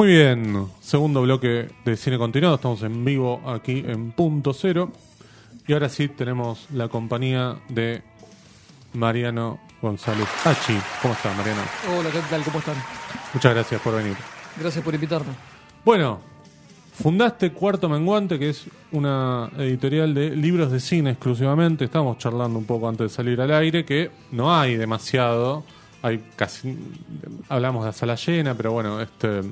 Muy bien, segundo bloque de cine continuado, estamos en vivo aquí en Punto Cero. Y ahora sí tenemos la compañía de Mariano González Hachi. ¿Cómo estás, Mariano? Hola, ¿qué tal? ¿Cómo están? Muchas gracias por venir. Gracias por invitarme. Bueno, fundaste Cuarto Menguante, que es una editorial de libros de cine exclusivamente. Estábamos charlando un poco antes de salir al aire, que no hay demasiado. Hay casi. Hablamos de sala llena, pero bueno, este.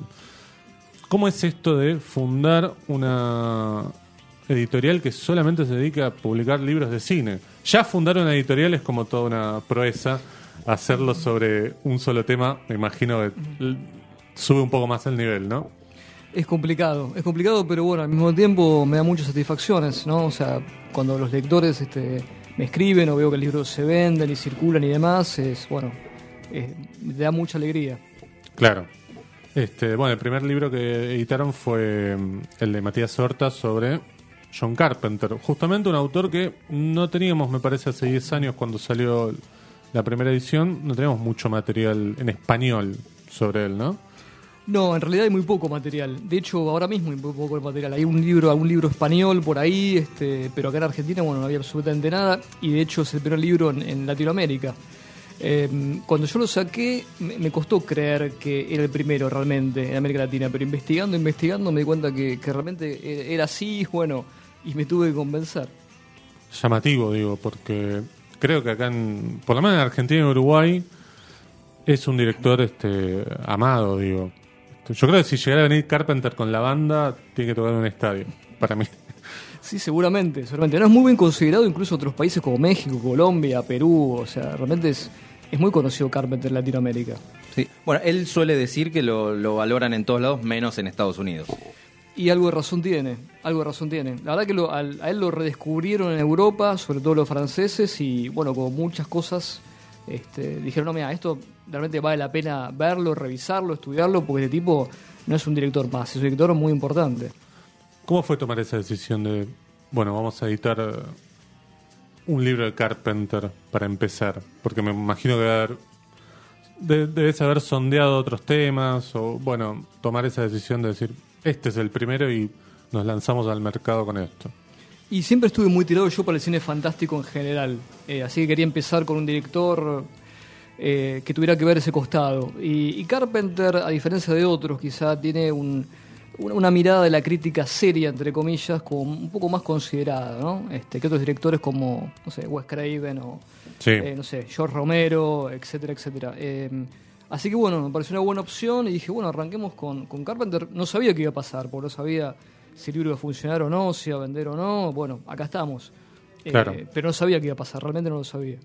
¿Cómo es esto de fundar una editorial que solamente se dedica a publicar libros de cine? Ya fundar una editorial es como toda una proeza. Hacerlo sobre un solo tema, me imagino que sube un poco más el nivel, ¿no? Es complicado, es complicado, pero bueno, al mismo tiempo me da muchas satisfacciones, ¿no? O sea, cuando los lectores este, me escriben o veo que el libro se venden y circulan y demás, es, bueno, eh, me da mucha alegría. Claro. Este, bueno, el primer libro que editaron fue mm, el de Matías Horta sobre John Carpenter. Justamente un autor que no teníamos, me parece, hace 10 años cuando salió la primera edición, no teníamos mucho material en español sobre él, ¿no? No, en realidad hay muy poco material. De hecho, ahora mismo hay muy poco material. Hay un libro, algún libro español por ahí, este, pero acá en Argentina, bueno, no había absolutamente nada. Y de hecho es el primer libro en, en Latinoamérica. Eh, cuando yo lo saqué, me, costó creer que era el primero realmente en América Latina, pero investigando, investigando, me di cuenta que, que realmente era así, bueno, y me tuve que convencer. Llamativo, digo, porque creo que acá, en, por lo menos en Argentina y Uruguay, es un director este amado, digo. Yo creo que si llegara a venir Carpenter con la banda, tiene que tocar en un estadio, para mí. Sí, seguramente, seguramente. No es muy bien considerado incluso otros países como México, Colombia, Perú, o sea, realmente es, es muy conocido Carpenter en Latinoamérica. Sí. Bueno, él suele decir que lo, lo valoran en todos lados, menos en Estados Unidos. Y algo de razón tiene, algo de razón tiene. La verdad que lo- a él lo redescubrieron en Europa, sobre todo los franceses, y bueno, como muchas cosas, este, dijeron, no, mira, esto realmente vale la pena verlo, revisarlo, estudiarlo, porque este tipo no es un director más, es un director muy importante. ¿Cómo fue tomar esa decisión de, bueno, vamos a editar un libro de Carpenter para empezar? Porque me imagino que haber, de- debes haber sondeado otros temas o, bueno, tomar esa decisión de decir, este es el primero y nos lanzamos al mercado con esto. Y siempre estuve muy tirado yo para el cine fantástico en general. Eh, así que quería empezar con un director eh, que tuviera que ver ese costado. Y Carpenter, a diferencia de otros, quizá tiene un- una, mirada de la crítica seria, entre comillas, como un poco más considerada, ¿no? Este, que otros directores como, no sé, Wes Craven o, Sí. eh, no sé, George Romero, etcétera, etcétera. Eh, así que bueno, me pareció una buena opción y dije, bueno, arranquemos con, con Carpenter. No sabía qué iba a pasar, porque no sabía si el libro iba a funcionar o no, si iba a vender o no. Bueno, acá estamos. Eh, Claro. Pero no sabía qué iba a pasar, realmente no lo sabía.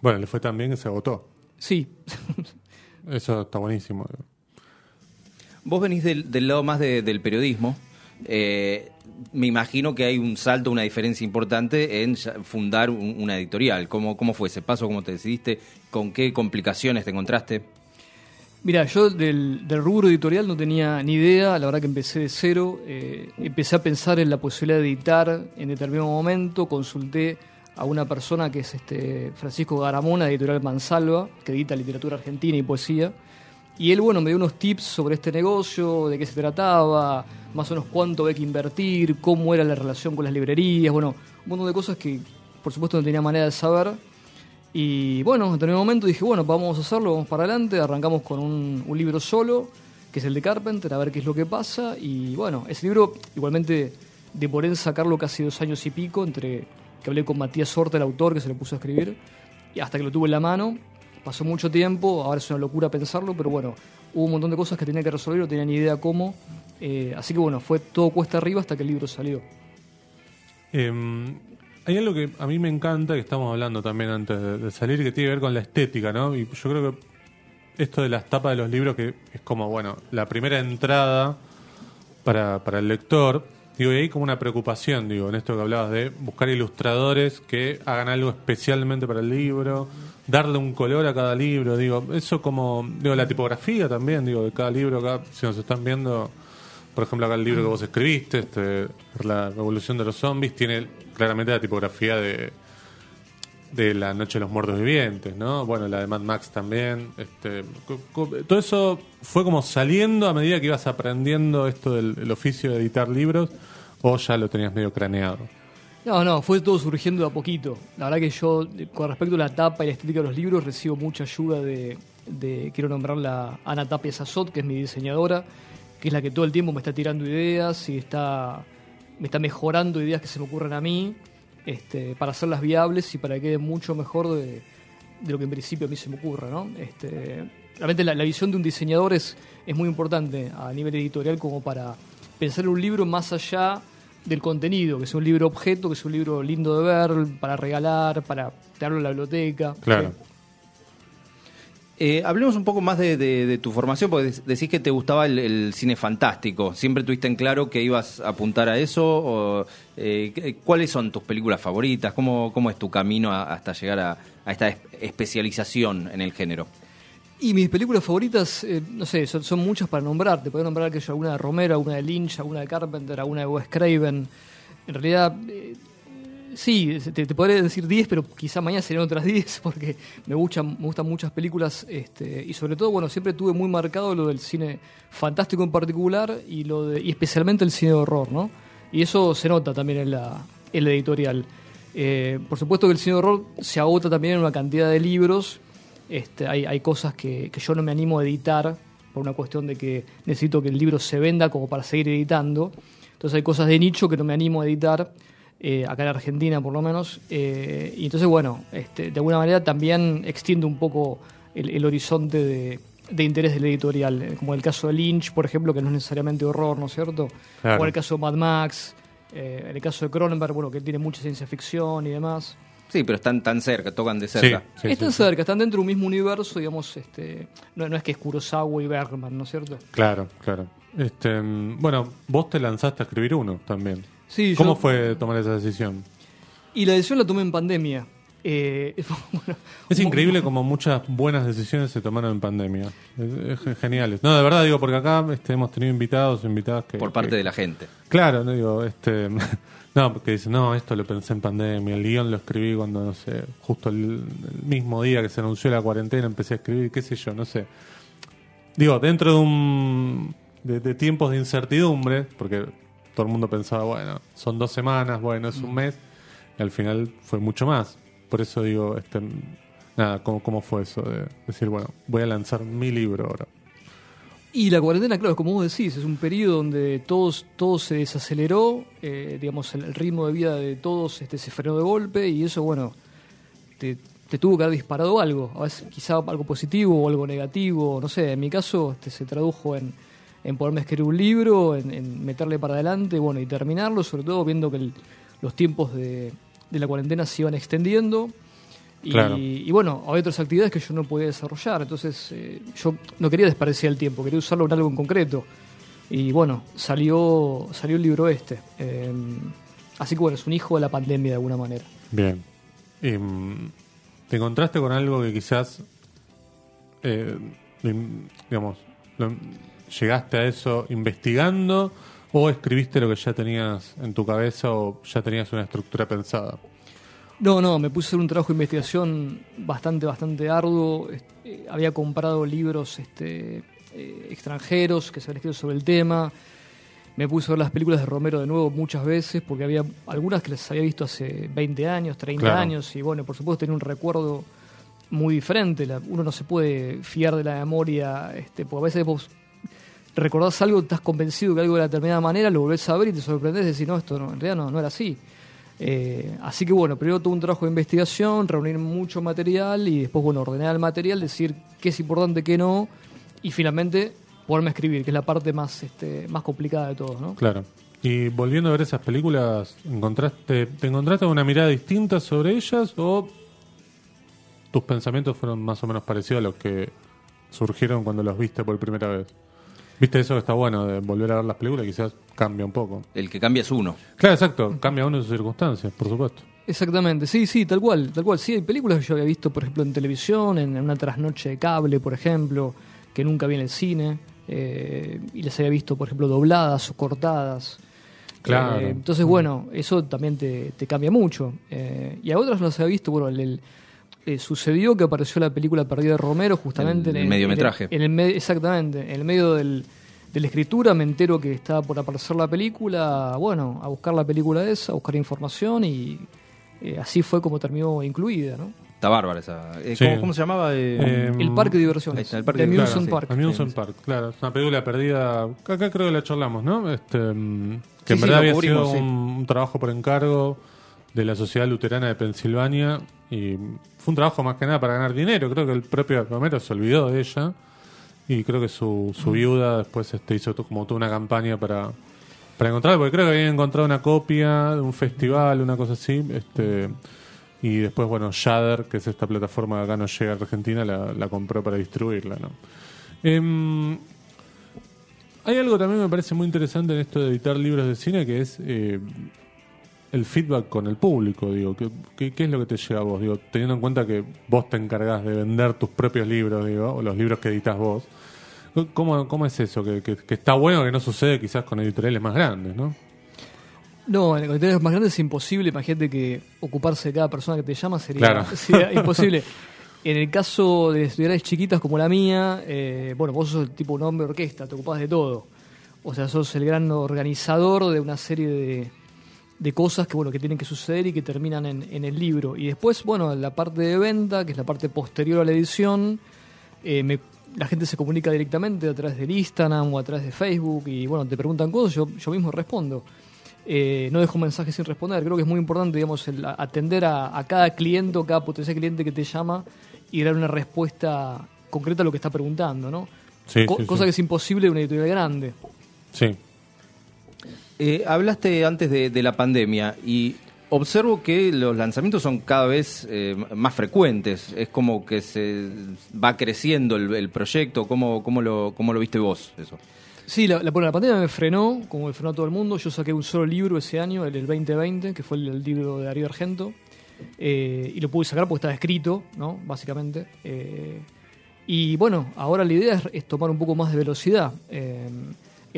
Bueno, le fue tan bien que se agotó. Sí, Eso está buenísimo. Vos venís del, del lado más de- del periodismo. Eh, me imagino que hay un salto, una diferencia importante en fundar un- una editorial. ¿Cómo, ¿Cómo fue ese paso? ¿Cómo te decidiste? ¿Con qué complicaciones te encontraste? Mira, yo del, del rubro editorial no tenía ni idea, la verdad que empecé de cero, eh, empecé a pensar en la posibilidad de editar en determinado momento, consulté a una persona que es este Francisco Garamona, editorial Mansalva, que edita literatura argentina y poesía, y él, bueno, me dio unos tips sobre este negocio, de qué se trataba, más o menos cuánto había que invertir, cómo era la relación con las librerías, bueno, un montón de cosas que por supuesto no tenía manera de saber. Y bueno, en determinado momento dije, bueno, vamos a hacerlo, vamos para adelante, arrancamos con un, libro solo, que es el de Carpenter, a ver qué es lo que pasa. Y bueno, ese libro igualmente demoré en sacarlo casi dos años y pico, entre que hablé con Matías Horta, el autor, que se lo puso a escribir, y hasta que lo tuve en la mano. Pasó mucho tiempo, ahora es una locura pensarlo, pero bueno, hubo un montón de cosas que tenía que resolver, no tenía ni idea cómo. eh, así que bueno, fue todo cuesta arriba hasta que el libro salió. Eh, hay algo que a mí me encanta, que estamos hablando también antes de, de salir, que tiene que ver con la estética, ¿no? Y yo creo que esto de las tapas de los libros, que es como, bueno, la primera entrada para, para el lector, digo, y hay como una preocupación, digo, en esto que hablabas de buscar ilustradores que hagan algo especialmente para el libro, darle un color a cada libro, digo, eso como, digo, la tipografía también, digo, de cada libro, acá, si nos están viendo, por ejemplo, acá el libro que vos escribiste, este, La Revolución de los Zombies, tiene claramente la tipografía de, de La Noche de los Muertos Vivientes, ¿no? Bueno, la de Mad Max también. Este, todo eso fue como saliendo a medida que ibas aprendiendo esto del el oficio de editar libros o ya lo tenías medio craneado. No, no, fue todo surgiendo de a poquito. La verdad que yo, con respecto a la tapa y la estética de los libros, recibo mucha ayuda de, de- quiero nombrarla Ana Tapia Sazot, que es mi diseñadora, que es la que todo el tiempo me está tirando ideas y está, me está mejorando ideas que se me ocurren a mí este, para hacerlas viables y para que quede mucho mejor de, de lo que en principio a mí se me ocurre. ¿no? Este, realmente la, la visión de un diseñador es, es muy importante a nivel editorial como para pensar en un libro más allá del contenido, que sea un libro objeto, que sea un libro lindo de ver, para regalar, para tenerlo en la biblioteca. Claro. Sí. Eh, hablemos un poco más de, de- de tu formación, porque dec- decís que te gustaba el, el cine fantástico. ¿Siempre tuviste en claro que ibas a apuntar a eso? O, eh, ¿Cuáles son tus películas favoritas? ¿Cómo, cómo es tu camino a- hasta llegar a, a esta es- especialización en el género? Y mis películas favoritas, eh, no sé, son, muchas para nombrar. Te puedo nombrar que yo alguna de Romero, alguna de Lynch, alguna de Carpenter, alguna de Wes Craven. En realidad, eh, sí, te, te podría decir 10, pero quizá mañana serían otras 10 porque me gustan, me gustan muchas películas este, y sobre todo, bueno, siempre tuve muy marcado lo del cine fantástico en particular y, lo de, y especialmente el cine de horror, ¿no? Y eso se nota también en la, en la editorial. Eh, por supuesto que el cine de horror se agota también en una cantidad de libros este, hay, hay cosas que, que yo no me animo a editar por una cuestión de que necesito que el libro se venda como para seguir editando. Entonces hay cosas de nicho que no me animo a editar, eh, acá en Argentina por lo menos. eh, y entonces, bueno, este, de alguna manera también extiendo un poco el, el horizonte de, de interés del editorial, eh, como el caso de Lynch, por ejemplo, que no es necesariamente horror, ¿no es cierto? Claro. O el caso de Mad Max, eh, en el caso de Cronenberg, bueno, que tiene mucha ciencia ficción y demás. Sí, pero están tan cerca, tocan de cerca. Sí, sí, están sí. cerca, están dentro de un mismo universo, digamos, este, no, no es que es Kurosawa y Bergman, ¿no es cierto? Claro, claro. Este, mm, bueno, vos te lanzaste a escribir uno también. Sí, ¿Cómo yo- fue tomar esa decisión? Y la decisión la tomé en pandemia. Eh, bueno, Es increíble como muchas buenas decisiones se tomaron en pandemia. Es, es genial. No, de verdad digo, porque acá este, hemos tenido invitados, invitadas que... Por parte que- de la gente. Claro, no digo, este... No, porque dicen, no, esto lo pensé en pandemia, el guion lo escribí cuando, no sé, justo el, el mismo día que se anunció la cuarentena empecé a escribir, qué sé yo, no sé. Digo, dentro de un... de, de tiempos de incertidumbre, porque todo el mundo pensaba, bueno, son dos semanas, bueno, es un mes, y al final fue mucho más. Por eso digo, este, nada, ¿cómo, cómo fue eso de decir, bueno, voy a lanzar mi libro ahora? Y la cuarentena, claro, como vos decís, es un periodo donde todos, todo se desaceleró, eh, digamos, el, ritmo de vida de todos este, se frenó de golpe y eso, bueno, te, tuvo que haber disparado algo, a veces quizá algo positivo o algo negativo, no sé, en mi caso este, se tradujo en, en poderme escribir un libro, en, en meterle para adelante, bueno, y terminarlo, sobre todo viendo que el- los tiempos de, de la cuarentena se iban extendiendo. Y, Claro. y bueno, hay otras actividades que yo no podía desarrollar, entonces eh, yo no quería desperdiciar el tiempo, quería usarlo en algo en concreto. Y bueno, salió, salió el libro este. Eh, así que bueno, es un hijo de la pandemia de alguna manera. Bien. Y, mm, ¿Te encontraste con algo que quizás, eh, digamos, lo- llegaste a eso investigando o escribiste lo que ya tenías en tu cabeza o ya tenías una estructura pensada? No, no, me puse a hacer un trabajo de investigación bastante, bastante arduo. Este, había comprado libros este, eh, extranjeros que se habían escrito sobre el tema. Me puse a ver las películas de Romero de nuevo muchas veces porque había algunas que las había visto hace 20 años, 30 Claro. años y bueno, por supuesto tenía un recuerdo muy diferente. La- uno no se puede fiar de la memoria, este, porque a veces vos recordás algo, estás convencido que algo de determinada manera, lo volvés a ver y te sorprendés y decís, no, esto no, en realidad no, no era así. Eh, así que bueno, primero tuve un trabajo de investigación, reunir mucho material y después, bueno, ordenar el material, decir qué es importante, qué no, y finalmente poderme escribir, que es la parte más, este, más complicada de todo, ¿no? Claro. Y volviendo a ver esas películas, ¿encontraste, ¿te encontraste una mirada distinta sobre ellas o tus pensamientos fueron más o menos parecidos a los que surgieron cuando los viste por primera vez? ¿Viste eso que está bueno de volver a ver las películas? Quizás cambia un poco. El que cambia es uno. Claro, exacto. Cambia uno de sus circunstancias, por supuesto. Exactamente, sí, sí, tal cual, tal cual. Sí, hay películas que yo había visto, por ejemplo, en televisión, en, en una trasnoche de cable, por ejemplo, que nunca vi en el cine, eh, y las había visto, por ejemplo, dobladas o cortadas. Claro. Eh, entonces, bueno, eso también te, te cambia mucho. Eh, y a otras los he visto, bueno, el- el- eh, sucedió que apareció la película Perdida de Romero justamente El- en el mediometraje. En el, me- exactamente, en el medio del, de la escritura me entero que estaba por aparecer la película, bueno, a buscar la película esa, a buscar información y eh, así fue como terminó incluida, ¿no? Está bárbara esa. Eh, Sí. ¿cómo, cómo se llamaba? Eh, Eh, El parque de diversiones, está, el parque de Amusement diversiones, Park. Amusement Park, claro. Es una película perdida. Acá creo que la charlamos, ¿no? Este, mm, que Sí, en sí, verdad había cubrimos, sido sí. un, un trabajo por encargo de la Sociedad Luterana de Pensilvania. Y fue un trabajo más que nada para ganar dinero. Creo que el propio Romero se olvidó de ella. Y creo que su, su viuda después este, hizo como toda una campaña para, para encontrarla. Porque creo que habían encontrado una copia de un festival, una cosa así. Este, y después, bueno, Shudder, que es esta plataforma que acá no llega a Argentina, la, la compró para distribuirla, ¿no? Em, hay algo también que me parece muy interesante en esto de editar libros de cine, que es eh, el feedback con el público. Digo, ¿qué, qué, qué es lo que te llega a vos? Digo, teniendo en cuenta que vos te encargás de vender tus propios libros, digo, o los libros que editas vos. ¿Cómo, cómo es eso? Que, que- que está bueno que no sucede quizás con editoriales más grandes, ¿no? No, en editoriales más grandes es imposible. Imagínate que ocuparse de cada persona que te llama sería, Claro. sería imposible. En el caso de editoriales chiquitas como la mía, eh, bueno, vos sos el tipo un hombre orquesta, te ocupás de todo. O sea, sos el gran organizador de una serie de, de cosas que bueno que tienen que suceder y que terminan en, en el libro. Y después, bueno, la parte de venta, que es la parte posterior a la edición, eh, me- la gente se comunica directamente a través del Instagram o a través de Facebook y bueno, te preguntan cosas, yo, yo mismo respondo. Eh, no dejo un mensaje sin responder. Creo que es muy importante, digamos, el atender a, a cada cliente o cada potencial cliente que te llama y dar una respuesta concreta a lo que está preguntando, ¿no? Sí, Co- sí, cosa sí. que es imposible de una editorial grande. Sí. Eh, hablaste antes de, la pandemia y observo que los lanzamientos son cada vez eh, más frecuentes. Es como que se va creciendo el, proyecto. ¿Cómo, cómo, lo, ¿Cómo lo viste vos eso? Sí, la, la, la pandemia me frenó, como me frenó a todo el mundo. Yo saqué un solo libro ese año, el del 2020, que fue el, libro de Darío Argento. eh, y lo pude sacar porque estaba escrito, ¿no? Básicamente. Y bueno, ahora la idea es, tomar un poco más de velocidad.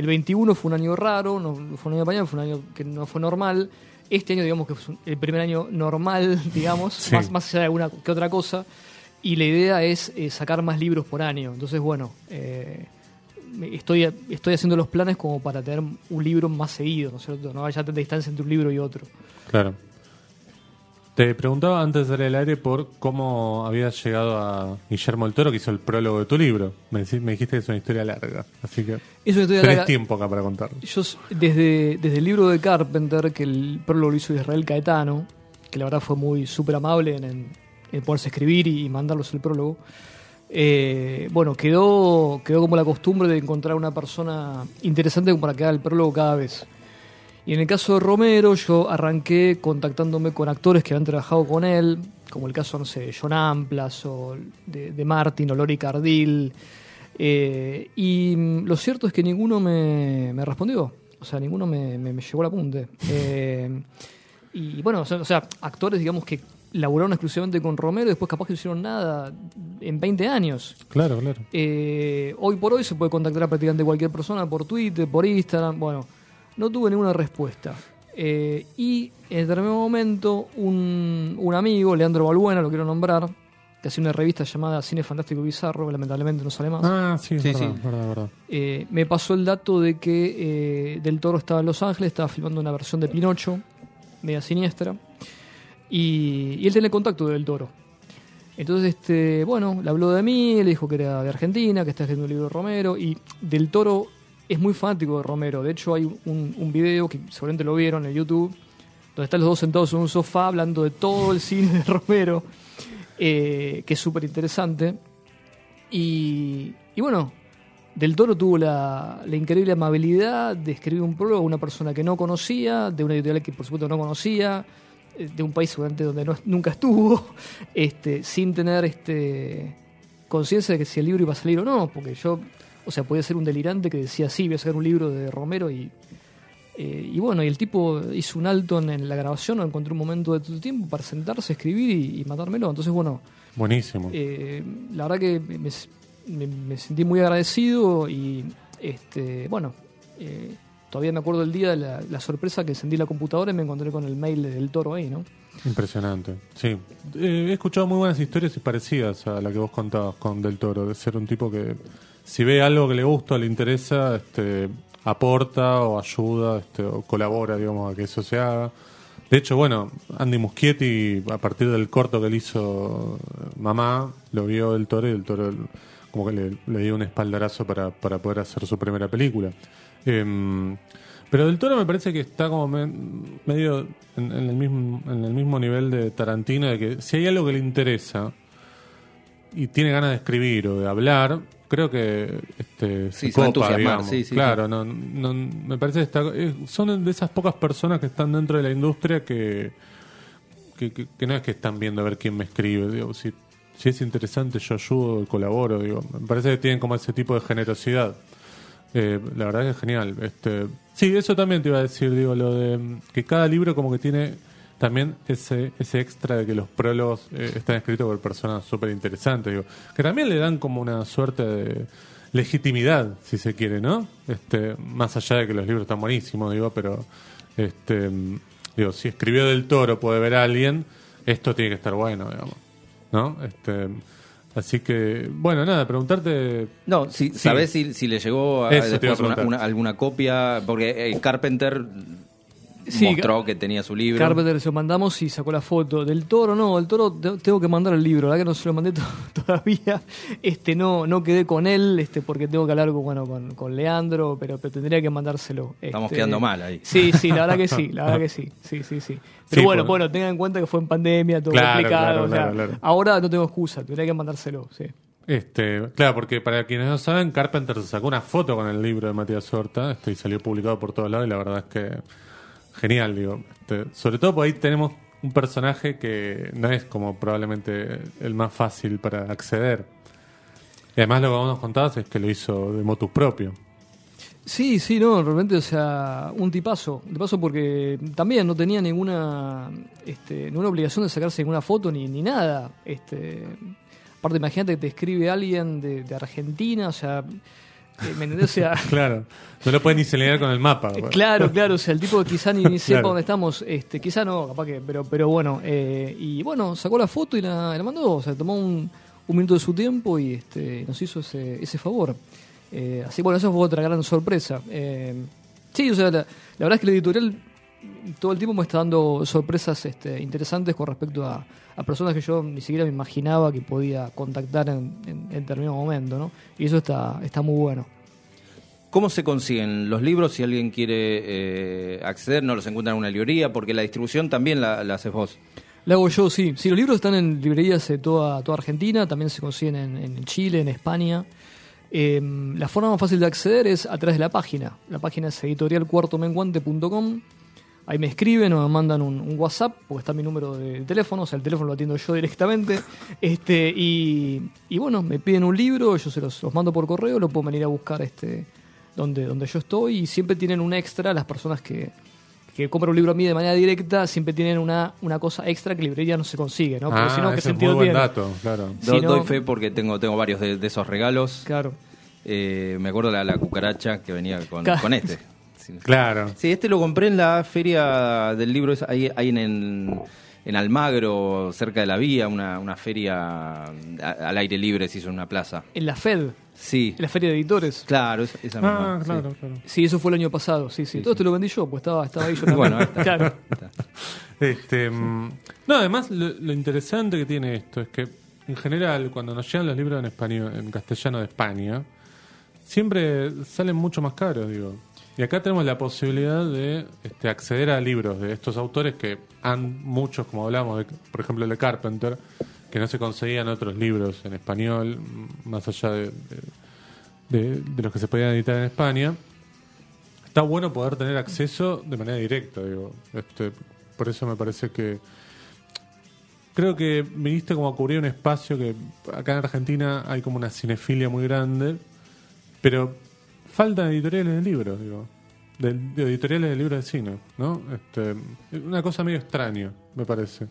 El 21 fue un año raro, no fue un año pandemia, fue un año que no fue normal. Este año, digamos que fue el primer año normal, digamos, Sí. más, más allá de alguna que otra cosa. Y la idea es eh, sacar más libros por año. Entonces, bueno, eh, estoy, estoy haciendo los planes como para tener un libro más seguido, ¿no es cierto? No haya tanta distancia entre un libro y otro. Claro. Te preguntaba antes de salir al aire por cómo habías llegado a Guillermo el Toro, que hizo el prólogo de tu libro. Me, decí- me dijiste que es una historia larga, así que Es una historia tenés larga. tiempo acá para contarlo. Yo, desde, desde el libro de Carpenter, que el prólogo lo hizo Israel Caetano, que la verdad fue muy súper amable en, en- en poderse escribir y, mandarlos el prólogo, eh, bueno, quedó, quedó como la costumbre de encontrar una persona interesante como para que haga el prólogo cada vez. Y en el caso de Romero, yo arranqué contactándome con actores que habían trabajado con él, como el caso, no sé, de John Amplas o de, de Martin o Lori Cardil. Eh, y mm, lo cierto es que ninguno me, me respondió. O sea, ninguno me, me, me llegó al apunte. Eh, y bueno, o sea, o sea, actores, digamos, que laburaron exclusivamente con Romero y después capaz que no hicieron nada en 20 años. Claro, claro. Eh, hoy por hoy se puede contactar a prácticamente cualquier persona por Twitter, por Instagram. Bueno, no tuve ninguna respuesta. Eh, y en determinado momento, un, un amigo, Leandro Balbuena, lo quiero nombrar, que hace una revista llamada Cine Fantástico y Bizarro, que lamentablemente no sale más. Ah, sí, es Sí, verdad, sí. verdad, verdad. Eh, me pasó el dato de que eh, Del Toro estaba en Los Ángeles, estaba filmando una versión de Pinocho, media siniestra, y, y él tenía contacto de Del Toro. Entonces, este, bueno, le habló de mí, le dijo que era de Argentina, que está escribiendo un libro de Romero, y Del Toro es muy fanático de Romero. De hecho, hay un, video que seguramente lo vieron en YouTube, donde están los dos sentados en un sofá hablando de todo el cine de Romero, eh, que es súper interesante. Y, y bueno, Del Toro tuvo la, la increíble amabilidad de escribir un prólogo a una persona que no conocía, de una editorial que por supuesto no conocía, eh, de un país seguramente donde nunca estuvo, este, sin tener este, conciencia de que si el libro iba a salir o no, porque yo, o sea, podía ser un delirante que decía, sí, voy a sacar un libro de Romero y... eh, y bueno, y el tipo hizo un alto en, la grabación, o encontró un momento de tu tiempo para sentarse, escribir y, y mandármelo. Entonces, bueno, Buenísimo. eh, la verdad que me, me- me sentí muy agradecido y este bueno eh, todavía me acuerdo del día de la, la sorpresa que encendí la computadora y me encontré con el mail del toro ahí, ¿no? Impresionante, sí. He escuchado muy buenas historias y parecidas a la que vos contabas con Del Toro, de ser un tipo que si ve algo que le gusta o le interesa, este, aporta o ayuda este, o colabora, digamos, a que eso se haga. De hecho, bueno, Andy Muschietti, a partir del corto que le hizo Mamá, lo vio Del Toro y Del Toro como que le, dio un espaldarazo para, para poder hacer su primera película. Em, pero Del Toro me parece que está como me- medio en el mismo, en el mismo nivel de Tarantino, de que si hay algo que le interesa y tiene ganas de escribir o de hablar, creo que este, Sí, se copa, digamos. sí, sí, claro, No, no- me parece que está, eh, son de esas pocas personas que están dentro de la industria que, que, que- que no es que están viendo a ver quién me escribe. Digo, si, si es interesante, yo ayudo y colaboro. Digo, me parece que tienen como ese tipo de generosidad. Eh, la verdad que es genial. Este, sí, eso también te iba a decir, digo, lo de que cada libro como que tiene también ese, ese extra de que los prólogos eh, están escritos por personas súper interesantes, digo, que también le dan como una suerte de legitimidad, si se quiere, ¿no? Este, más allá de que los libros están buenísimos, digo, pero este, digo, si escribió del toro puede ver a alguien, esto tiene que estar bueno, digamos, ¿no? Este, así que, bueno, nada, preguntarte No, si, Sí. ¿sabés si, si le llegó a- después una- preguntar. una- alguna copia? Porque eh, Carpenter Sí, mostró que tenía su libro. Carpenter se lo mandamos y sacó la foto. Del toro, no, del toro te- tengo que mandar el libro, la verdad que no se lo mandé to- todavía. Este no, no quedé con él, este, porque tengo que hablar con, bueno, con, con Leandro, pero, pero tendría que mandárselo. Estamos Este, quedando mal ahí. Sí, sí, la verdad que sí, la verdad que sí, sí, sí, sí. Pero Sí, bueno, por- bueno, tengan en cuenta que fue en pandemia, todo Claro, complicado. claro, o sea. Ahora no tengo excusa, tendría que mandárselo, sí. Este, claro, porque para quienes no saben, Carpenter se sacó una foto con el libro de Matías Horta este, y salió publicado por todos lados y la verdad es que genial, digo. Este, sobre todo porque ahí tenemos un personaje que no es como probablemente el más fácil para acceder. Y además lo que vos nos contabas es que lo hizo de motus propio. Sí, sí, no, realmente, o sea, un tipazo. Un tipazo porque también no tenía ninguna este, ninguna obligación de sacarse ninguna foto ni, ni nada. Este, aparte, imagínate que te escribe alguien de, Argentina, o sea, ¿me entendés? O sea, Claro, no lo puede ni señalar con el mapa. eh, claro, claro, o sea, el tipo quizá ni, ni sepa Claro. dónde estamos, este, quizá no, capaz que, pero, pero bueno, eh, y bueno, sacó la foto y la, la mandó, o sea, tomó un, un minuto de su tiempo y este, nos hizo ese, ese favor. Eh, así bueno, eso fue otra gran sorpresa. Eh, sí, o sea, la, la verdad es que la editorial todo el tiempo me está dando sorpresas este, interesantes con respecto a, a personas que yo ni siquiera me imaginaba que podía contactar en, en, en determinado momento, ¿no? Y eso está, está muy bueno. ¿Cómo se consiguen los libros si alguien quiere eh, acceder? ¿No los encuentran en una librería? Porque la distribución también la, la haces vos. La hago yo, sí. Sí, los libros están en librerías de toda, toda Argentina, también se consiguen en, en Chile, en España. Eh, la forma más fácil de acceder es a través de la página. La página es editorialcuartomenguante.com. Ahí me escriben o me mandan un, un WhatsApp, porque está mi número de teléfono, o sea, el teléfono lo atiendo yo directamente. Este, y, y bueno, me piden un libro, yo se los, los mando por correo, lo puedo venir a buscar este, donde, donde yo estoy, y siempre tienen un extra las personas que, que compran un libro a mí de manera directa, siempre tienen una, una cosa extra que librería no se consigue, ¿no? Porque ah, si no, ¿qué sentido buen tiene? dato, claro. Do- Si no- Doy fe porque tengo, tengo varios de, de esos regalos. Claro. Eh, me acuerdo la, la cucaracha que venía con, Claro. con este. Claro. Sí, este lo compré en la feria del libro, ahí, ahí en, en, en Almagro, cerca de la vía, una, una feria a- al aire libre, se hizo en una plaza. En la FED, Sí, en la Feria de Editores. claro, esa, esa misma. Ah, sí. claro, claro. Sí, eso fue el año pasado, sí, sí. Sí, Todo sí. esto lo vendí yo, pues estaba, estaba ahí yo también. Bueno, ahí está. Claro. Ahí está. Este, mm, no, además lo, lo interesante que tiene esto es que en general cuando nos llegan los libros en español, en castellano de España, siempre salen mucho más caros, digo. Y acá tenemos la posibilidad de este, acceder a libros de estos autores que han muchos, como hablamos, de, por ejemplo, de Carpenter, que no se conseguían otros libros en español, más allá de, de- de- de los que se podían editar en España. Está bueno poder tener acceso de manera directa, digo. Este, por eso me parece que creo que viniste como a cubrir un espacio que acá en Argentina hay como una cinefilia muy grande, pero faltan editoriales de libros, digo. De, de editoriales de libros de cine, ¿no? Este, una cosa medio extraña, me parece.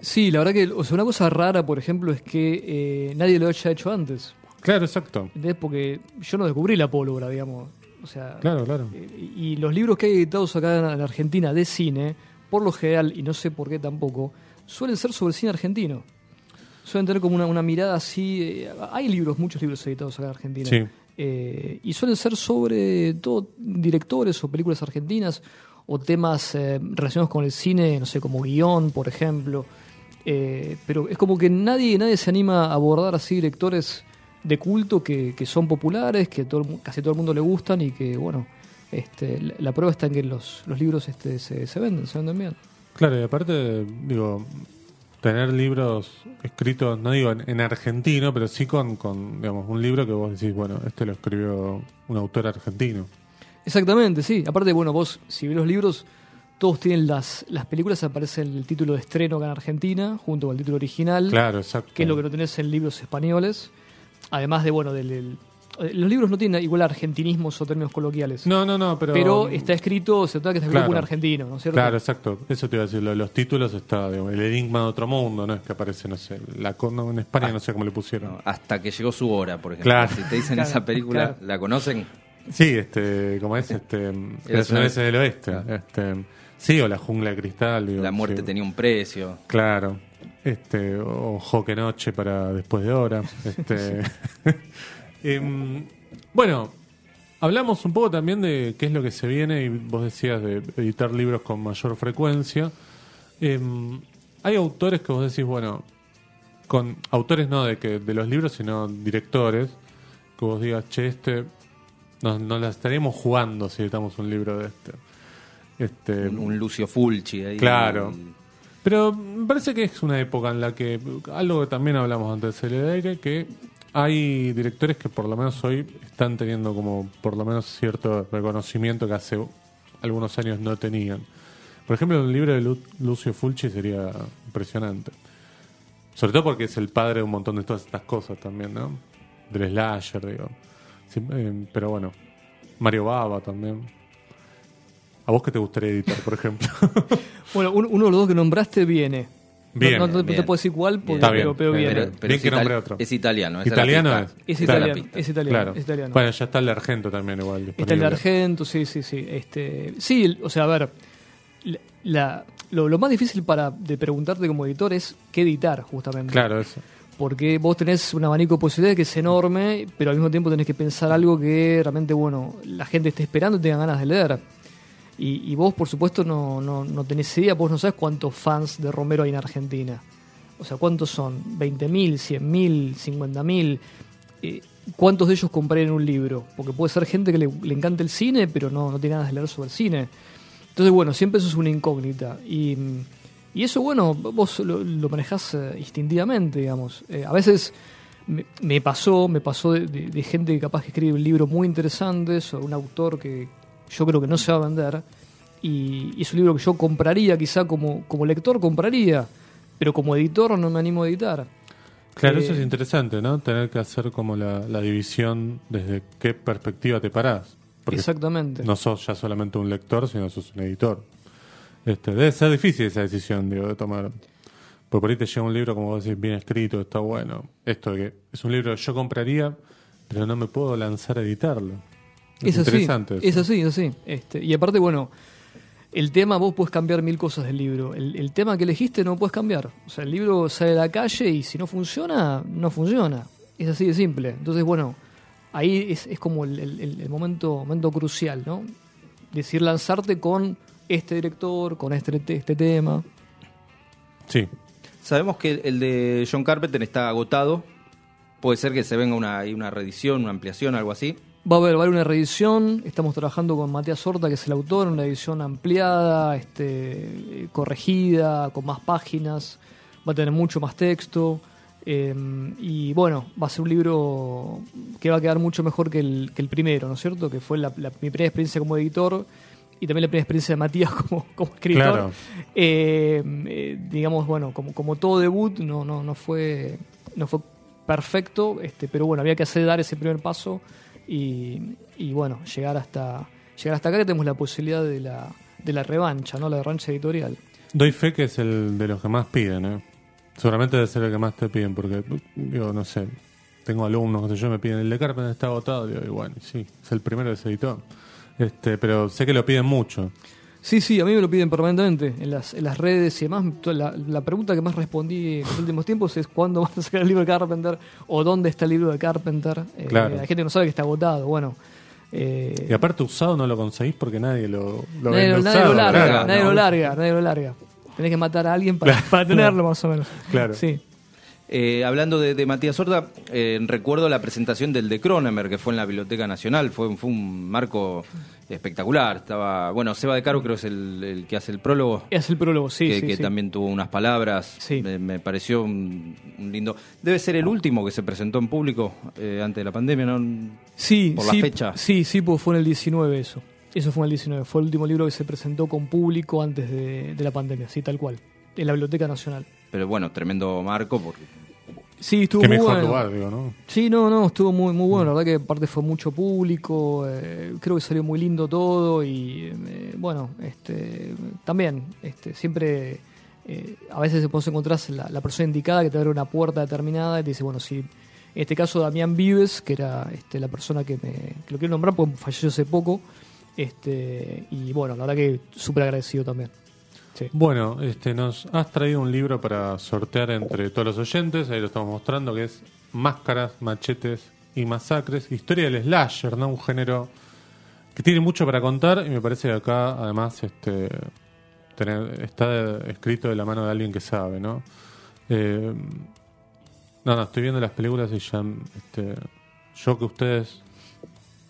Sí, la verdad que o sea, una cosa rara, por ejemplo, es que eh, nadie lo haya hecho antes. Claro, exacto. ¿Entendés? Porque yo no descubrí la pólvora, digamos. O sea, Claro, claro. eh, y los libros que hay editados acá en Argentina de cine, por lo general, y no sé por qué tampoco, suelen ser sobre el cine argentino. Suelen tener como una, una mirada así. eh, hay libros, muchos libros editados acá en Argentina. Sí. Eh, y suelen ser sobre todo directores o películas argentinas o temas eh, relacionados con el cine, no sé, como guion, por ejemplo. Eh, pero es como que nadie, nadie se anima a abordar así directores de culto que, que son populares, que todo, casi todo el mundo le gustan y que, bueno, este, la, la prueba está en que los, los libros este, se, se venden, se venden bien. Claro, y aparte, digo, tener libros escritos, no digo en, en argentino, pero sí con, con, digamos, un libro que vos decís, bueno, este lo escribió un autor argentino. Exactamente, sí. Aparte, bueno, vos, si ves los libros, todos tienen las, las películas, aparece el título de estreno acá en Argentina, junto con el título original, Claro, exacto. que es lo que no tenés en libros españoles. Además de, bueno, del, del- los libros no tienen igual argentinismos o términos coloquiales. No, no, no, pero... pero, está escrito, se nota que está escrito Claro. por un argentino, ¿no es cierto? Claro, exacto. Eso te iba a decir. Lo de los títulos está, digamos, el enigma de otro mundo, ¿no? Es que aparece, no sé, la, no, en España no sé cómo le pusieron. No, hasta que llegó su hora, por ejemplo. Claro. Si te dicen Claro, esa película, claro. ¿la conocen? Sí, este, como es, este, las una- naves del oeste. Claro. Este, sí, o la jungla de cristal. digo, La muerte sí. tenía un precio. Claro. Este, o Joque Noche para después de hora. Este, em, bueno, hablamos un poco también de qué es lo que se viene y vos decías de editar libros con mayor frecuencia. Em, hay autores que vos decís, bueno, con autores no de que de los libros, sino directores, que vos digas, che, este nos, nos la estaríamos jugando si editamos un libro de este. Este, Un, un Lucio Fulci ahí. Claro. pero me parece que es una época en la que, algo que también hablamos antes del de aire, que hay directores que por lo menos hoy están teniendo como por lo menos cierto reconocimiento que hace algunos años no tenían. Por ejemplo, un libro de Lu- Lucio Fulci sería impresionante. Sobre todo porque es el padre de un montón de todas estas cosas también, ¿no? Del slasher, digo. Eh, pero bueno, Mario Baba también. ¿A vos qué te gustaría editar, por ejemplo? Bueno, un- uno de los dos que nombraste viene. No- Bien, no, te- no te bien. puedo decir cuál, porque, Está bien. pero, pero Bien, viene. Pero, pero Bien es, que nombre otro. es italiano. esa Italiano la es. pista. Es Claro. italiano, es italiano, Claro. es italiano. Bueno, ya está el de Argento también igual. Está el de Argento, sí, sí, sí. Este, sí, o sea, a ver, la, la- lo, lo más difícil para de preguntarte como editor es qué editar, justamente. Claro, eso. Porque vos tenés un abanico de posibilidades que es enorme, pero al mismo tiempo tenés que pensar algo que realmente, bueno, la gente esté esperando y tenga ganas de leer. Y, y vos, por supuesto, no, no, no tenés idea, vos no sabes cuántos fans de Romero hay en Argentina. O sea, ¿cuántos son? ¿20.000, 100.000, 50.000? Eh, ¿Cuántos de ellos comprarían un libro? Porque puede ser gente que le, le encanta el cine, pero no, no tiene ganas de leer sobre el cine. Entonces, bueno, siempre eso es una incógnita. Y, y eso, bueno, vos lo, lo manejás eh, instintivamente, digamos. Eh, a veces me, me pasó, me pasó de, gente capaz que escribe un libro muy interesante sobre un autor que yo creo que no se va a vender. Y, y es un libro que yo compraría, quizá como, como lector compraría, pero como editor no me animo a editar. Claro, Eh, eso es interesante, ¿no? Tener que hacer como la, la división desde qué perspectiva te parás. Porque Exactamente. no sos ya solamente un lector, sino sos un editor. Este, debe ser difícil esa decisión, digo, de tomar. Porque por ahí te llega un libro, como vos decís, bien escrito, está bueno. Esto de que es un libro que yo compraría, pero no me puedo lanzar a editarlo. Es así, interesante. eso. es así, es así. Este, y aparte, bueno, el tema vos puedes cambiar mil cosas del libro. El, el tema que elegiste no puedes cambiar. O sea, el libro sale de la calle y si no funciona, no funciona. Es así de simple. Entonces, bueno, ahí es, es como el, el- el momento, momento crucial, ¿no? Decir lanzarte con este director, con este, este tema. Sí. Sabemos que el de John Carpenter está agotado. Puede ser que se venga una, una reedición, una ampliación, algo así. Va a haber, va a haber una reedición, estamos trabajando con Matías Horta, que es el autor, una edición ampliada, este, corregida, con más páginas, va a tener mucho más texto, eh, y bueno, va a ser un libro que va a quedar mucho mejor que el, que el primero, ¿no es cierto? Que fue la, la- mi primera experiencia como editor y también la primera experiencia de Matías como, como escritor. Claro. Eh, eh, digamos, bueno, como, como todo debut, no, no, no fue, no fue perfecto, este, pero bueno, había que hacer dar ese primer paso y, y bueno, llegar hasta, llegar hasta acá que tenemos la posibilidad de la, de la revancha, ¿no? La revancha editorial. Doy fe que es el de los que más piden, ¿eh? Seguramente debe ser el que más te piden, porque, digo, no sé, tengo alumnos, que sé yo, me piden el de Carpenter está agotado, digo, y bueno, sí, es el primero que se editó. Este, pero sé que lo piden mucho. Sí, sí, a mí me lo piden permanentemente en las, en las redes y demás. La, la pregunta que más respondí en los últimos tiempos es cuándo van a sacar el libro de Carpenter o dónde está el libro de Carpenter. Eh, Claro. Hay gente no sabe que está agotado. Bueno, eh, Y aparte usado no lo conseguís porque nadie lo, lo nadie, lo, nadie usado, lo larga, claro, nadie ¿no? lo larga, nadie lo larga. Tenés que matar a alguien para, Claro. para tenerlo, más o menos. Claro. Sí. Eh, hablando de, de Matías Horta, eh, recuerdo la presentación del de Cronenberg, que fue en la Biblioteca Nacional. Fue, fue un marco espectacular. Estaba, bueno, Seba de Caro creo es el, el que hace el prólogo. Es el prólogo, sí. que sí, que sí. también tuvo unas palabras. Sí. Me, me pareció un, un lindo. Debe ser el último que se presentó en público eh, antes de la pandemia, ¿no? Sí, por la sí, fecha. Sí, sí, pues fue en el 19 eso. Eso fue en el 19. Fue el último libro que se presentó con público antes de, de la pandemia, sí, tal cual. En la Biblioteca Nacional. Pero bueno, tremendo marco porque Sí, estuvo Qué muy mejor bueno. lugar, digo, ¿no? Sí, no, no, estuvo muy, muy bueno. La verdad que aparte fue mucho público. eh, creo que salió muy lindo todo. Y eh, bueno, este, también, este, siempre. eh, a veces vos encontrás la, la persona indicada que te abre una puerta determinada y te dice, bueno, si. En este caso, Damián Vives, que era este, la persona que me. que lo quiero nombrar porque falleció hace poco. Este, y bueno, la verdad que súper agradecido también. Sí. Bueno, este, nos has traído un libro para sortear entre todos los oyentes, ahí lo estamos mostrando, que es Máscaras, Machetes y Masacres, historia del slasher, ¿no? Un género que tiene mucho para contar y me parece que acá además este, tener- está escrito de la mano de alguien que sabe, ¿no? Eh, no, no, estoy viendo las películas y ya, este, yo que ustedes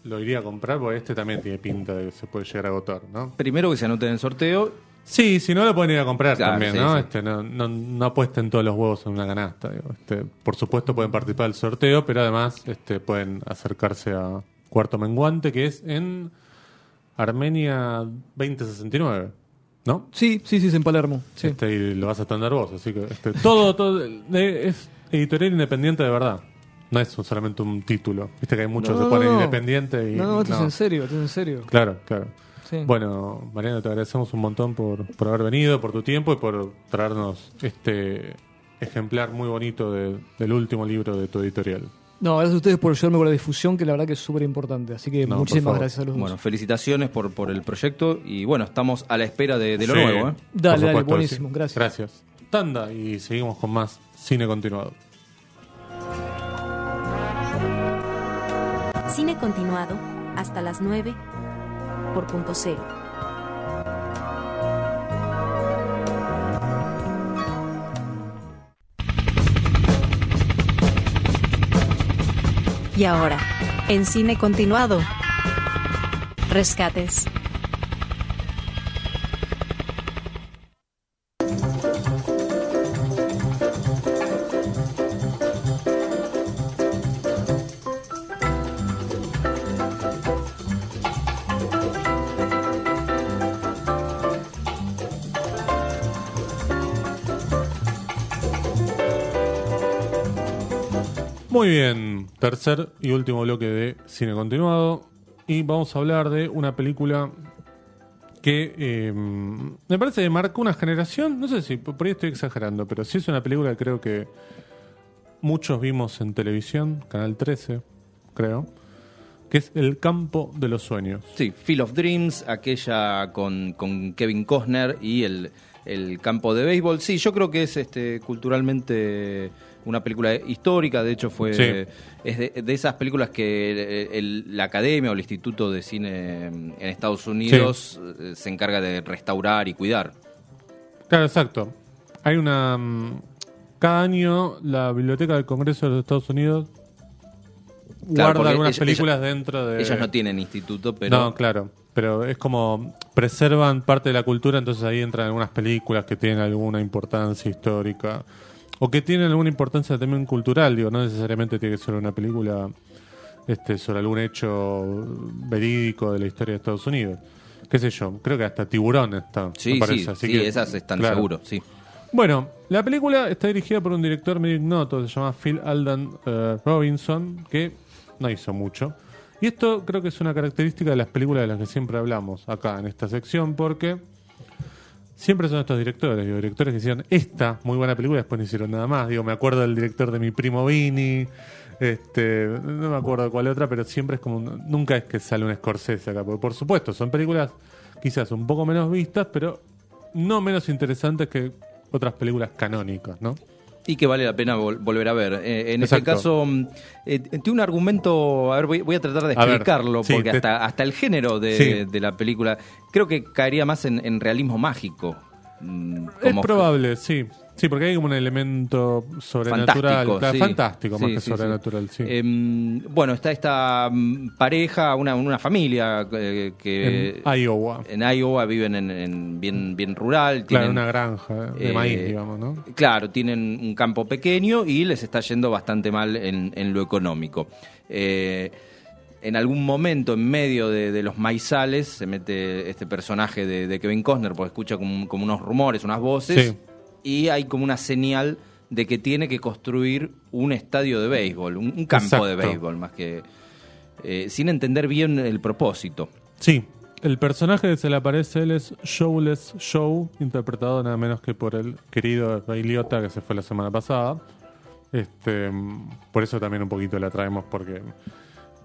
lo iría a comprar, porque este también tiene pinta de que se puede llegar a agotar, ¿no? primero que se anoten en el sorteo Sí, si no lo pueden ir a comprar Claro, también, sí, ¿no? sí. Este, no, no, no apuesten todos los huevos en una canasta. digo. Este, por supuesto pueden participar del sorteo, pero además este, pueden acercarse a Cuarto Menguante, que es en Armenia 2069, ¿no? Sí, sí, sí, es en Palermo. Sí. Este, y lo vas a atender vos, así que este, todo, todo es editorial independiente de verdad. No es solamente un título. Viste que hay muchos que No, se ponen independiente y No, no, esto es en serio, esto es en serio. Claro, claro. Sí. Bueno, Mariano, te agradecemos un montón por, por haber venido, por tu tiempo y por traernos este ejemplar muy bonito de- del último libro de tu editorial. No, gracias a ustedes por ayudarme con la difusión, que la verdad que es súper importante. Así que No, muchísimas gracias a los dos. Bueno, felicitaciones por, por el proyecto y bueno, estamos a la espera de, de lo Sí, nuevo. ¿eh? Dale, dale, buenísimo, sí. gracias. Gracias. Tanda y seguimos con más cine continuado. Cine continuado hasta las 9 por punto. Y ahora, en cine continuado. Rescates. Muy bien, tercer y último bloque de cine continuado. Y vamos a hablar de una película que eh, me parece que marcó una generación. No sé si por ahí estoy exagerando, pero sí es una película que creo que muchos vimos en televisión, Canal 13, creo, que es El campo de los sueños. Sí, Field of Dreams, aquella con, con Kevin Costner y el, el campo de béisbol. Sí, yo creo que es este culturalmente una película histórica, de hecho fue Sí. es de, de esas películas que el- el- la Academia o el Instituto de Cine en Estados Unidos eh, se encarga de restaurar y cuidar. Claro, exacto. Hay una... mm, Cada año la Biblioteca del Congreso de los Estados Unidos Claro, guarda algunas ellos- películas dentro de... Ellos no tienen instituto, pero No, claro. Pero es como preservan parte de la cultura, entonces ahí entran algunas películas que tienen alguna importancia histórica o que tienen alguna importancia también cultural. Digo, no necesariamente tiene que ser una película este, sobre algún hecho verídico de la historia de Estados Unidos. ¿Qué sé yo? Creo que hasta Tiburón está. sí, me parece. sí, Así sí, que, esas están claro. sí. Bueno, la película está dirigida por un director medio ignoto, se llama Phil Alden eh, Robinson, que no hizo mucho. Y esto creo que es una característica de las películas de las que siempre hablamos acá en esta sección, porque siempre son estos directores, digo, directores que hicieron esta muy buena película y después no hicieron nada más. Digo, me acuerdo del director de Mi Primo Vini, este, no me acuerdo cuál otra, pero siempre es como, un- nunca es que sale un Scorsese acá, porque por supuesto son películas quizás un poco menos vistas, pero no menos interesantes que otras películas canónicas, ¿no? Y que vale la pena vol- volver a ver. Eh, en este caso, mm, eh, tiene un argumento, a ver, voy, voy a tratar de ver, explicarlo, sí, porque te- hasta, hasta el género de, Sí. de la película creo que caería más en, en realismo mágico. mm, Es probable, sí. Sí, porque hay como un elemento sobrenatural. Fantástico, sí. fantástico más Sí, que sí, sobrenatural, sí. Em, bueno, está esta mm, pareja, una, una familia eh, que en Iowa. en Iowa viven en, en bien, bien rural. Claro, tienen- una granja de eh, maíz, digamos, ¿no? Claro, tienen un campo pequeño y les está yendo bastante mal en, en lo económico. Eh, en algún momento, en medio de, de los maizales, se mete este personaje de, de Kevin Costner, porque escucha como, como unos rumores, unas voces, Sí. Y hay como una señal de que tiene que construir un estadio de béisbol, un, un campo Exacto. de béisbol, más que... eh, sin entender bien el propósito. Sí, el personaje que se le aparece él es Showless Show, interpretado nada menos que por el querido Ray Liotta, que se fue la semana pasada. Este, mm, por eso también un poquito la traemos, porque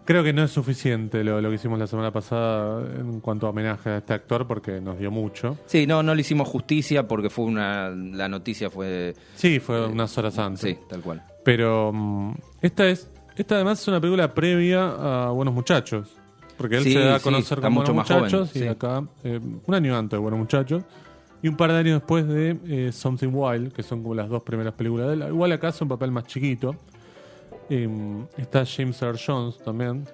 creo que no es suficiente lo, lo que hicimos la semana pasada en cuanto a homenaje a este actor, porque nos dio mucho. Sí, no, no le hicimos justicia porque fue una... La noticia fue... Sí, fue unas horas antes. Sí, tal cual. Pero mm, esta es esta además es una película previa a Buenos Muchachos. Porque él Sí, se da a conocer como Buenos joven, Muchachos y sí. acá eh, un año antes de Buenos Muchachos y un par de años después de eh, Something Wild, que son como las dos primeras películas de él. Igual acá es un papel más chiquito. Eh, está James Earl Jones también.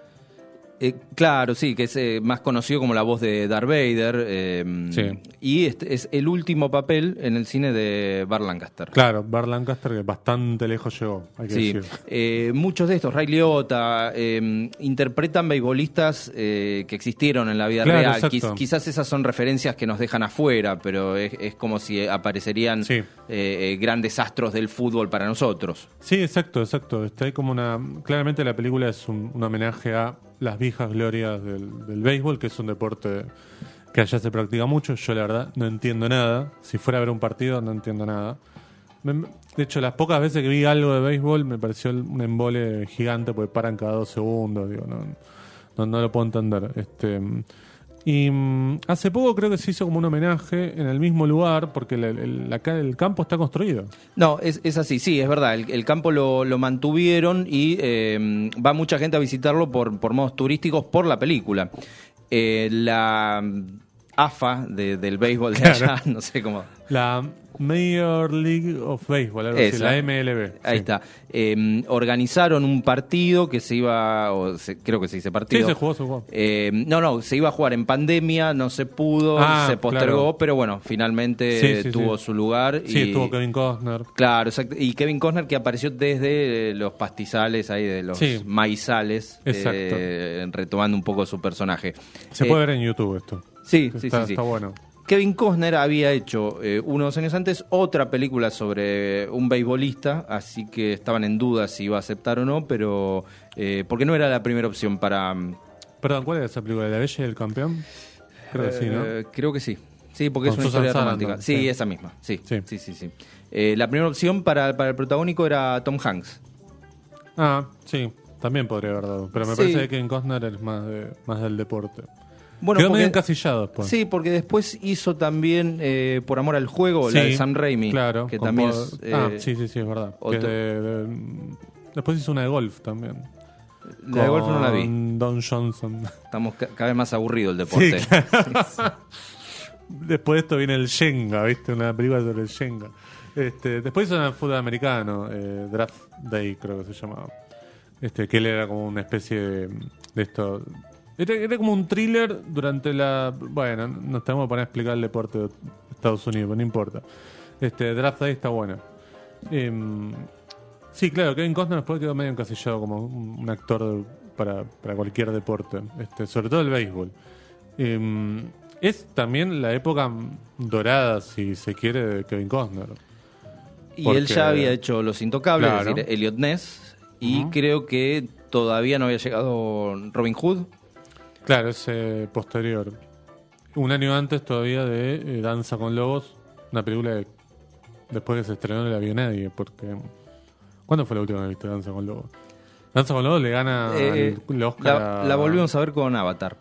Eh, claro, sí, que es eh, más conocido como la voz de Darth Vader. eh, Sí. Y este es el último papel en el cine de Bar Lancaster. Claro, Bart Lancaster que bastante lejos llegó, hay que Sí, decir. eh, muchos de estos, Ray Liotta, eh, interpretan beisbolistas que existieron en la vida Claro, real. quizás esas son referencias que nos dejan afuera, pero es, es como si aparecerían Sí. grandes astros del fútbol para nosotros. Sí, exacto, exacto. Está ahí como una. Claramente la película es un, un homenaje a las viejas glorias del, del béisbol, que es un deporte que allá se practica mucho. Yo, la verdad, no entiendo nada. Si fuera a ver un partido, no entiendo nada. De hecho, las pocas veces que vi algo de béisbol me pareció un embole gigante porque paran cada dos segundos. Digo, no, no, no lo puedo entender. Este. Y mm, hace poco creo que se hizo como un homenaje en el mismo lugar, porque el, el- campo está construido. No, es, es así, sí, es verdad. El, el campo lo, lo mantuvieron y eh, va mucha gente a visitarlo por, por modos turísticos por la película. Eh, la AFA de- del béisbol de allá, no sé cómo. La Major League of Baseball, algo así, la MLB. Ahí sí. está. Eh, organizaron un partido que se iba, o se- creo que se dice Sí, partido. se jugó, se jugó. Eh, no, no, se iba a jugar en pandemia, no se pudo, Ah, se postergó, claro. pero bueno, finalmente Sí, sí, tuvo sí. su lugar. Sí, y, estuvo Kevin Costner. Claro, exacto. Y Kevin Costner que apareció desde eh, los pastizales ahí, de los Sí. maizales, Exacto. eh, retomando un poco su personaje. Se Eh, puede ver en YouTube esto. Sí, sí, está, sí, sí. está bueno. Kevin Costner había hecho eh, unos años antes otra película sobre un beisbolista, así que estaban en duda si iba a aceptar o no, pero eh, porque no era la primera opción para... mm, Perdón, ¿cuál era esa película? ¿La Bella y el Campeón? Creo que sí, ¿no? eh, creo que sí. Sí, porque Con es una Susan historia Sarandon, romántica. Sí, sí. esa misma. Sí, sí, Sí. sí, sí. Eh, la primera opción para, para el protagónico era Tom Hanks. Ah, sí, también podría haber dado. Pero me Sí. parece que Kevin Costner es más, de, más del deporte. Bueno, Quedó porque- medio encasillado después. Sí, porque después hizo también eh, Por Amor al Juego, la de Sam Raimi. Claro. Que también es, eh, ah, sí, sí, sí, es verdad. Que otro- de- de- después hizo una de golf también. La de golf no la vi. Don Johnson. Estamos ca- cada vez más aburrido el deporte. Sí, Después de esto viene el Shenga, ¿viste? Una película sobre el Shenga. Este, después hizo una fútbol americano, eh, Draft Day creo que se llamaba. Este, que él era como una especie de, de esto. Era, era como un thriller durante la. Bueno, nos tenemos que poner a explicar el deporte de Estados Unidos, pero no importa. Este, Draft Day está bueno. Em, sí, claro, Kevin Costner después quedó medio encasillado como un, actor de- para, para cualquier deporte, este, sobre todo el béisbol. Em, es también la época dorada, si se quiere, de Kevin Costner. Y Porque- él ya había hecho Los Intocables, Claro. es decir, Elliot Ness, y creo que todavía no había llegado Robin Hood. Claro, es eh, posterior. un año antes todavía de eh, Danza con Lobos, una película de- después que se estrenó no la vio nadie, porque... ¿Cuándo fue la última vez que viste Danza con Lobos? Danza con Lobos le gana Eh, el, el Oscar la, volvimos a ver con Avatar.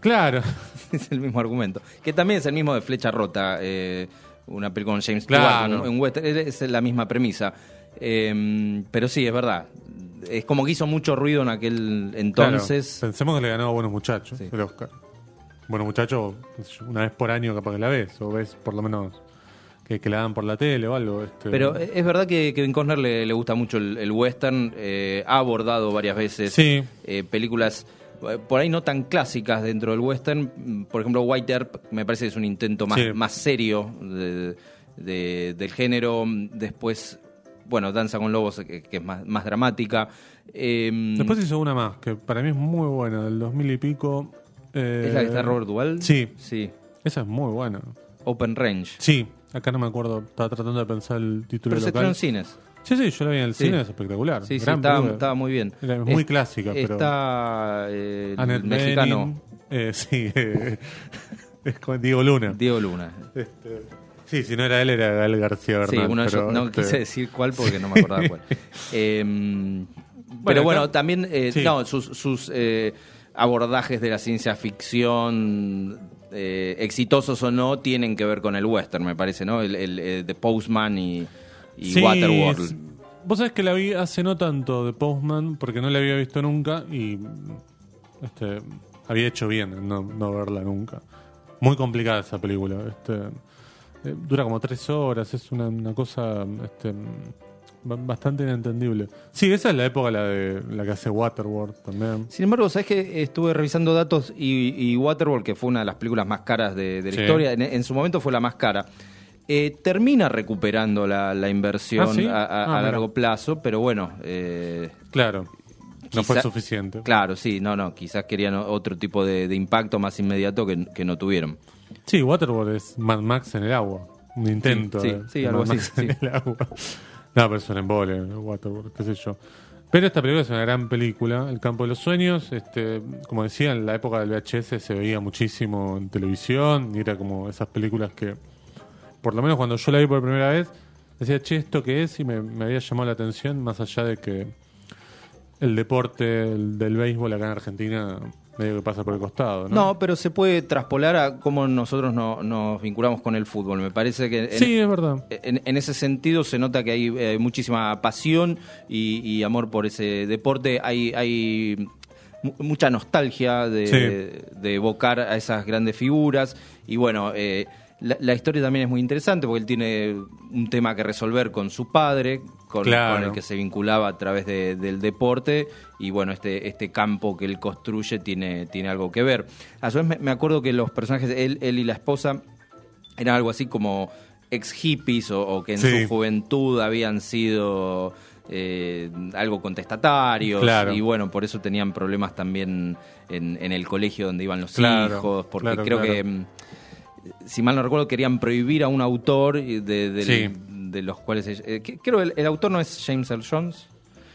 Claro, es el mismo argumento. Que también es el mismo de Flecha Rota, eh, una película con James Claro. Stewart, un, un western, es la misma premisa. Eh, pero sí, es verdad. Es como que hizo mucho ruido en aquel entonces. Claro, Pensemos que le ganó a Buenos Muchachos Sí. el Oscar. Buenos Muchachos, una vez por año capaz que la ves, o ves por lo menos que, que la dan por la tele o algo. Este, Pero es verdad que Kevin Costner le, le gusta mucho el, el western. eh, ha abordado varias veces Sí. eh, películas eh, por ahí no tan clásicas dentro del western. Por ejemplo, White Earp me parece que es un intento más, Sí. más serio de- de- del género. Después, bueno, Danza con Lobos, que, que es más, más dramática. Eh, Después hizo una más, que para mí es muy buena, del 2000 y pico. eh, ¿Es la que está Robert Duvall? Sí. Sí. Esa es muy buena. Open Range. Sí, acá no me acuerdo, estaba tratando de pensar el título Pero se local. en cines. Sí, sí, yo la vi en el Sí. cine, es espectacular. Sí, sí, estaba, muy bien. Era muy Es- clásica, pero- Está eh, el mexicano eh, sí, eh, es con Diego Luna. Diego Luna. Este, sí, si no era él, era Gael García Sí, Bernal. uno de pero, ellos, no este, quise decir cuál porque no me acordaba cuál. Eh, pero acá- bueno, también eh, Sí. no, sus, sus eh, abordajes de la ciencia ficción, eh, exitosos o no, tienen que ver con el western, me parece, ¿no? El, el, eh, The Postman y, y sí, Waterworld. es- Vos sabés que la vi hace no tanto de Postman, porque no la había visto nunca y este, había hecho bien en no, no verla nunca. Muy complicada esa película. Este, eh, dura como tres horas, es una, una cosa este, ba- bastante inentendible. Sí, esa es la época la de la que hace Waterworld también. Sin embargo, sabes que estuve revisando datos y, y Waterworld, que fue una de las películas más caras de, de la Sí. historia, en, en su momento fue la más cara. eh, termina recuperando la, la inversión ¿Ah, sí? a, a- Ah, a largo plazo, pero bueno, eh, Claro, no fue suficiente. Claro, sí, no, no, quizás querían otro tipo de, de impacto más inmediato que, que no tuvieron. Sí, Waterworld es Mad Max en el agua. Un intento Sí, de, sí, de algo Mad así, Max sí. en el agua. No, pero es un embole, Waterworld, qué sé yo. Pero esta película es una gran película, El campo de los sueños. Este, como decía, en la época del VHS se veía muchísimo en televisión y era como esas películas que, por lo menos cuando yo la vi por primera vez, decía, che, ¿esto qué es? Y me, me había llamado la atención, más allá de que el deporte el del béisbol acá en Argentina medio que pasa por el costado, ¿no? No, pero se puede traspolar a cómo nosotros no- nos vinculamos con el fútbol. Me parece que en, Sí, es verdad. en- en ese sentido se nota que hay eh, muchísima pasión y, y amor por ese deporte. Hay, hay mu- mucha nostalgia de, Sí. de evocar a esas grandes figuras. Y bueno, eh, la, la historia también es muy interesante porque él tiene un tema que resolver con su padre, con, Claro. con el que se vinculaba a través de- del deporte. Y bueno, este, este campo que él construye tiene, tiene algo que ver. A su vez me, me acuerdo que los personajes, él, él y la esposa, eran algo así como ex hippies o, o que en Sí. su juventud habían sido eh, algo contestatarios Claro. y bueno, por eso tenían problemas también en, en el colegio donde iban los Claro, hijos, porque claro, creo que, mm, si mal no recuerdo, querían prohibir a un autor de, del- Sí. de los cuales... eh, que- creo el, el autor no es James Earl Jones.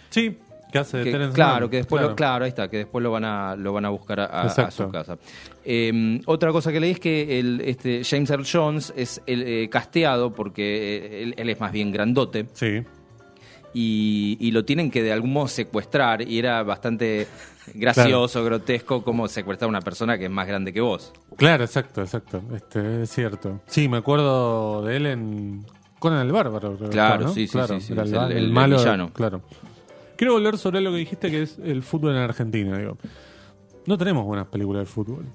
Sí, que hace de Que- Terence claro, Mann, que después claro. Lo, claro, ahí está, que después lo van a lo van a buscar a, su casa. Eh, otra cosa que leí es que el, este James Earl Jones es el eh, casteado porque eh, él, él es más bien grandote Sí. y, y lo tienen que de algún modo secuestrar y era bastante gracioso, grotesco como secuestrar a una persona que es más grande que vos. Claro, exacto, exacto. Este, es cierto. Sí, me acuerdo de él en Conan el Bárbaro. creo Claro, sí, sí, Claro, sí, el, el- el malo. villano. Claro. Quiero volver sobre lo que dijiste que es el fútbol en Argentina. Digo, no tenemos buenas películas de fútbol.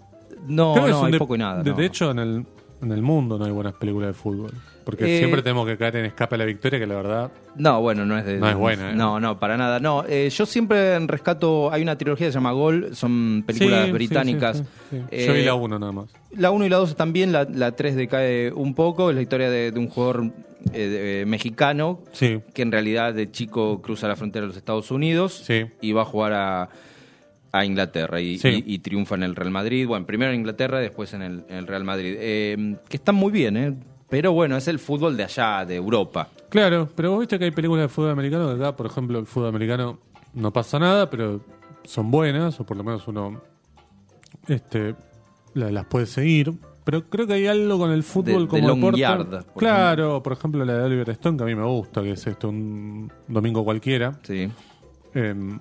No, no, hay de- poco y nada. De, no. de hecho, en el, en el mundo no hay buenas películas de fútbol. Porque Eh, siempre tenemos que caer en Escape a la Victoria, que la verdad. No, bueno, no es de. No es buena, ¿eh? No, no, para nada. No, eh, yo siempre rescato. Hay una trilogía que se llama Gol, son películas Sí, británicas. sí, sí, sí. Yo vi la uno nada más. La 1 y la 2 también, la, la 3 decae un poco. Es la historia de, de un jugador de- mexicano Sí. que en realidad de chico cruza la frontera de los Estados Unidos Sí. y va a jugar a, a Inglaterra y, Sí. y- y triunfa en el Real Madrid. Bueno, primero en Inglaterra, después en el, en el Real Madrid. Eh, que están muy bien, ¿eh? Pero bueno, es el fútbol de allá, de Europa. Claro, pero vos viste que hay películas de fútbol americano acá, por ejemplo, el fútbol americano no pasa nada, pero son buenas, o por lo menos uno este, la- las puede seguir. pero creo que hay algo con el fútbol De- como de long deporte. yard, por claro, por ejemplo la de Oliver Stone, que a mí me gusta, que es esto un domingo cualquiera. Sí. Em,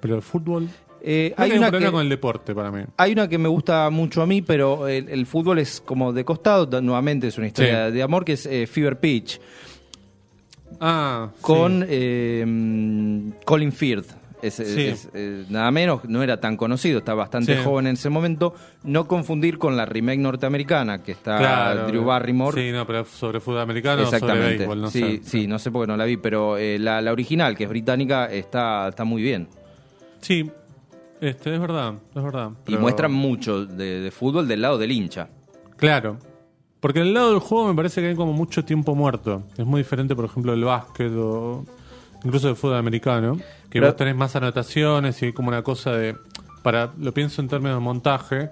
pero el fútbol... Eh, Hay hay, un una problema que, con el deporte para mí. hay una que me gusta mucho a mí, pero el, el fútbol es como de costado. Nuevamente es una historia Sí. de amor que es eh, Fever Pitch Ah, con sí. eh, Colin Firth. Es, Sí. es, eh, nada menos, no era tan conocido, está bastante Sí. joven en ese momento. No confundir con la remake norteamericana, que está Claro, Drew Barrymore. Sí, no, pero sobre fútbol americano sobre Exactamente. béisbol, no sí, sé. sí, no sé por qué no la vi, pero eh, la, la original, que es británica, está, está muy bien. Sí, este, es verdad, es verdad. Y pero- muestra mucho de, de fútbol del lado del hincha. Claro. Porque el lado del juego me parece que hay como mucho tiempo muerto. Es muy diferente, por ejemplo, del básquet o incluso del fútbol americano. Que Pero- vos tenés más anotaciones y hay como una cosa de... Para, lo pienso en términos de montaje.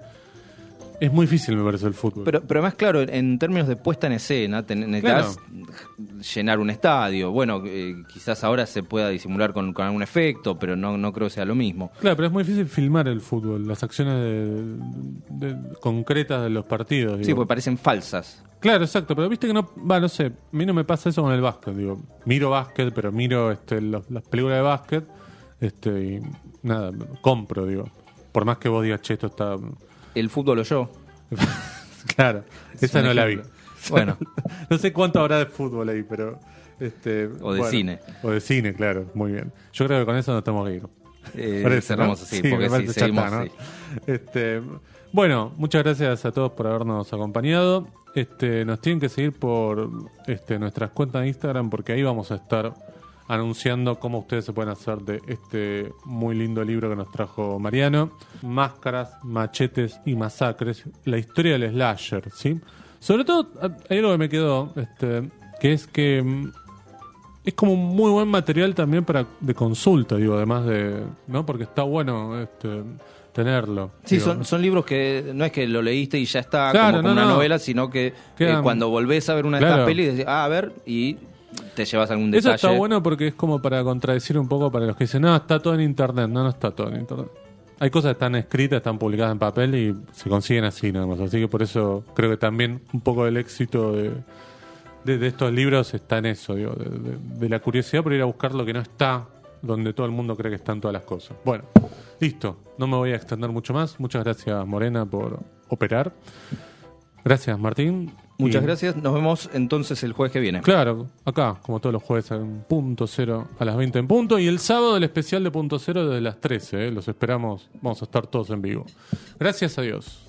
Es muy difícil, me parece, el fútbol. Pero, pero además, claro, en, términos de puesta en escena, necesitas llenar un estadio. Bueno, eh, quizás ahora se pueda disimular con, con algún efecto, pero no, no creo que sea lo mismo. Claro, pero es muy difícil filmar el fútbol, las acciones de- de- concretas de los partidos. Sí, porque parecen falsas. Claro, exacto, pero viste que no, va, no sé, a mí no me pasa eso con el básquet, digo, miro básquet, pero miro este, los- las películas de básquet, este, y nada, compro, digo, por más que vos digas, che, esto está, El fútbol o yo. claro, esa un no la vi. Bueno. no sé cuánto habrá de fútbol ahí, pero, este, O de bueno, cine. o de cine, claro, muy bien. Yo creo que con eso nos tenemos que ir. Eh, Parece, cerramos ¿no? así, Sí, porque sí, seguimos chata. Este, bueno, muchas gracias a todos por habernos acompañado. Este, nos tienen que seguir por este, nuestras cuentas de Instagram porque ahí vamos a estar anunciando cómo ustedes se pueden hacer de este muy lindo libro que nos trajo Mariano. Máscaras, machetes y masacres. La historia del slasher, ¿sí? Sobre todo, hay algo que me quedó, este, que es que mm, es como un muy buen material también para de consulta, digo, además de, ¿no? Porque está bueno este, tenerlo. Sí, digo. son, son libros que no es que lo leíste y ya está Claro, como, como no, una no. novela, sino que eh, cuando volvés a ver una de Claro. estas pelis, decís, ah, a ver, y te llevas algún Eso detalle. está bueno porque es como para contradecir un poco para los que dicen, no, está todo en internet. No, no está todo en internet. Hay cosas que están escritas, están publicadas en papel y se consiguen así nada más. Así que por eso creo que también un poco del éxito de, de, de estos libros está en eso, digo, de la curiosidad por ir a buscar lo que no está donde todo el mundo cree que están todas las cosas. Bueno, listo. No me voy a extender mucho más. Muchas gracias, Morena, por operar. Gracias, Martín. Muchas Y- gracias. Nos vemos entonces el jueves que viene. Claro, acá, como todos los jueves, en punto cero a las 20 en punto. Y el sábado el especial de punto cero desde las 13. ¿eh? Los esperamos, vamos a estar todos en vivo. Gracias a Dios.